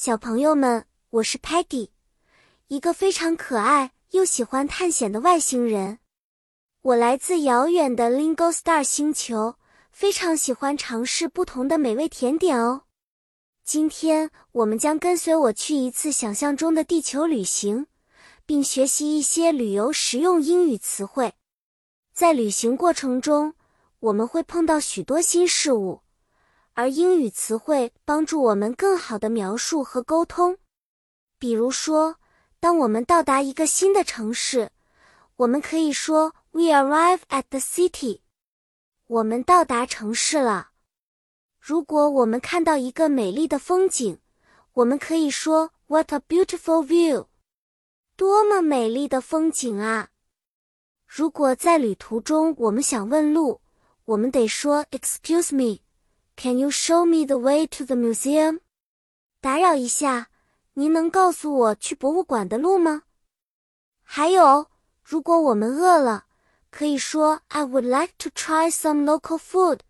小朋友们，我是 Patty，一个非常可爱又喜欢探险的外星人。我来自遥远的 Lingo Star 星球，非常喜欢尝试不同的美味甜点哦。今天我们将跟随我去一次想象中的地球旅行，并学习一些旅游实用英语词汇。在旅行过程中，我们会碰到许多新事物。而英语词汇帮助我们更好的描述和沟通。比如说，当我们到达一个新的城市，我们可以说 "We arrive at the city"，我们到达城市了。如果我们看到一个美丽的风景，我们可以说 "What a beautiful view"，多么美丽的风景啊！如果在旅途中我们想问路，我们得说 "Excuse me"。Can you show me the way to the museum？打扰一下，您能告诉我去博物馆的路吗？还有，如果我们饿了，可以说 I would like to try some local food。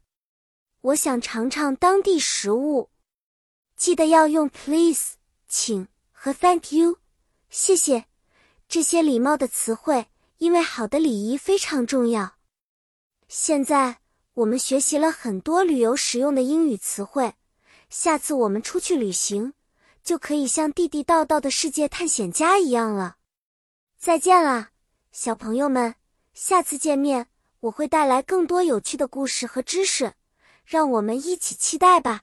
我想尝尝当地食物。记得要用 please，请和 thank you，谢谢这些礼貌的词汇，因为好的礼仪非常重要。现在。我们学习了很多旅游实用的英语词汇，下次我们出去旅行，就可以像地地道道的世界探险家一样了。再见啦，小朋友们！下次见面，我会带来更多有趣的故事和知识，让我们一起期待吧。